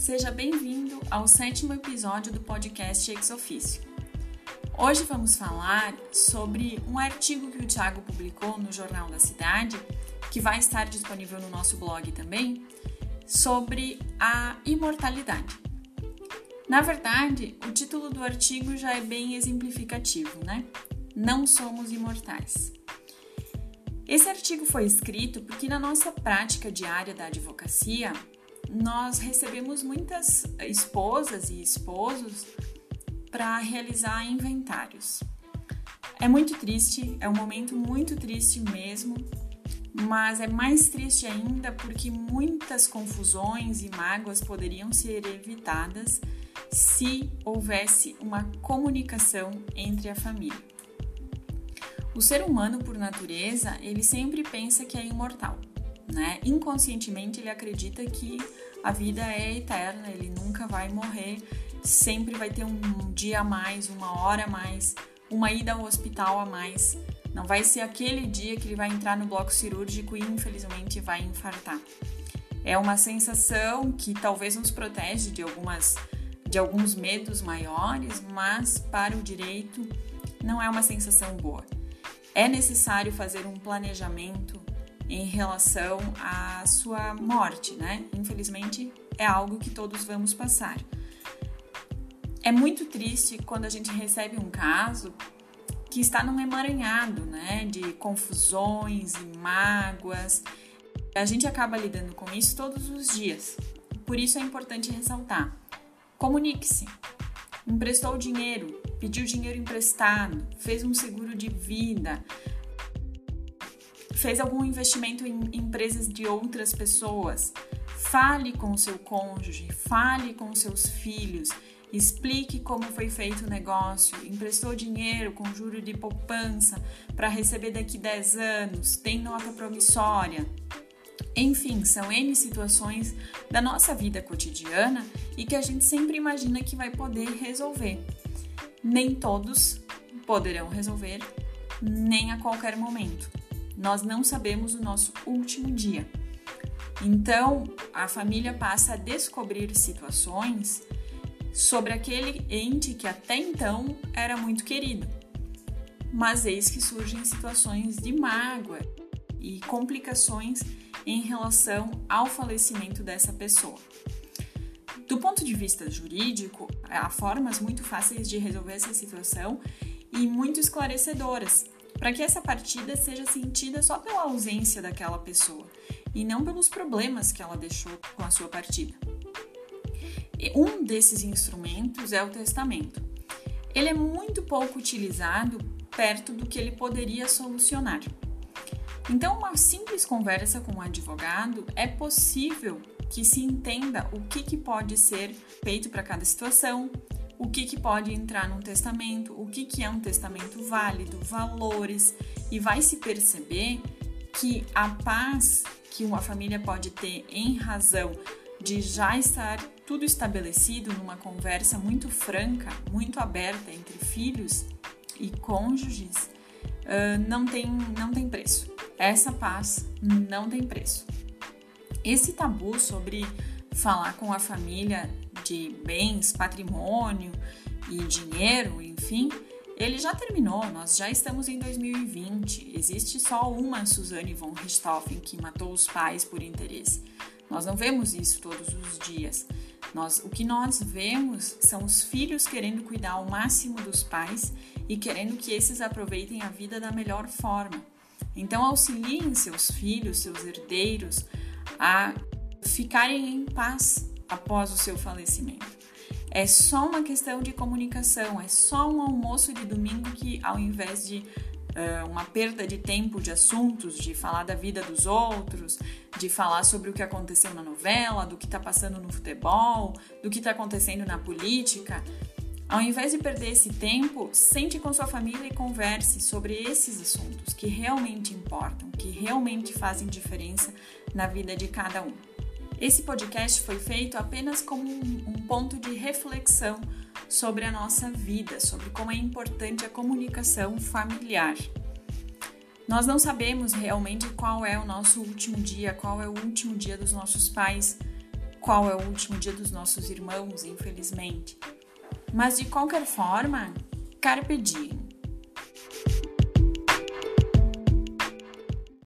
Seja bem-vindo ao sétimo episódio do podcast Ex Officio. Hoje vamos falar sobre um artigo que o Thiago publicou no Jornal da Cidade, que vai estar disponível no nosso blog também, sobre a imortalidade. Na verdade, o título do artigo já é bem exemplificativo, né? Não somos imortais. Esse artigo foi escrito porque na nossa prática diária da advocacia, nós recebemos muitas esposas e esposos para realizar inventários. É muito triste, é um momento muito triste mesmo, mas é mais triste ainda porque muitas confusões e mágoas poderiam ser evitadas se houvesse uma comunicação entre a família. O ser humano, por natureza, ele sempre pensa que é imortal, né? Inconscientemente ele acredita que a vida é eterna, ele nunca vai morrer, sempre vai ter um dia a mais, uma hora a mais, uma ida ao hospital a mais. Não vai ser aquele dia que ele vai entrar no bloco cirúrgico e infelizmente vai infartar. É uma sensação que talvez nos protege de algumas de alguns medos maiores, mas para o direito não é uma sensação boa. É necessário fazer um planejamento em relação à sua morte, né? Infelizmente é algo que todos vamos passar. É muito triste quando a gente recebe um caso que está num emaranhado, né, de confusões e mágoas. A gente acaba lidando com isso todos os dias. Por isso é importante ressaltar: comunique-se. Emprestou dinheiro, pediu dinheiro emprestado, fez um seguro de vida, fez algum investimento em empresas de outras pessoas, fale com o seu cônjuge, fale com seus filhos, explique como foi feito o negócio, emprestou dinheiro com juro de poupança para receber daqui 10 anos, tem nota promissória. Enfim, são N situações da nossa vida cotidiana e que a gente sempre imagina que vai poder resolver. Nem todos poderão resolver, nem a qualquer momento nós não sabemos o nosso último dia. Então, a família passa a descobrir situações sobre aquele ente que até então era muito querido. Mas eis que surgem situações de mágoa e complicações em relação ao falecimento dessa pessoa. Do ponto de vista jurídico, há formas muito fáceis de resolver essa situação e muito esclarecedoras, para que essa partida seja sentida só pela ausência daquela pessoa e não pelos problemas que ela deixou com a sua partida. Um desses instrumentos é o testamento. Ele é muito pouco utilizado perto do que ele poderia solucionar. Então, uma simples conversa com um advogado é possível que se entenda o que, que pode ser feito para cada situação, o que, que pode entrar num testamento, o que, que é um testamento válido, valores, e vai se perceber que a paz que uma família pode ter em razão de já estar tudo estabelecido numa conversa muito franca, muito aberta entre filhos e cônjuges, uh, não, tem, não tem preço. Essa paz não tem preço. Esse tabu sobre falar com a família de bens, patrimônio e dinheiro, enfim, ele já terminou, nós já estamos em 2020. Existe só uma Suzanne von Richthofen que matou os pais por interesse. Nós não vemos isso todos os dias. Nós, o que nós vemos são os filhos querendo cuidar ao máximo dos pais e querendo que esses aproveitem a vida da melhor forma. Então, auxiliem seus filhos, seus herdeiros, a ficarem em paz após o seu falecimento. É só uma questão de comunicação, é só um almoço de domingo que, ao invés de uh, uma perda de tempo de assuntos, de falar da vida dos outros, de falar sobre o que aconteceu na novela, do que está passando no futebol, do que está acontecendo na política, ao invés de perder esse tempo, sente com sua família e converse sobre esses assuntos que realmente importam, que realmente fazem diferença na vida de cada um. Esse podcast foi feito apenas como um, um ponto de reflexão sobre a nossa vida, sobre como é importante a comunicação familiar. Nós não sabemos realmente qual é o nosso último dia, qual é o último dia dos nossos pais, qual é o último dia dos nossos irmãos, infelizmente. Mas de qualquer forma, carpe diem.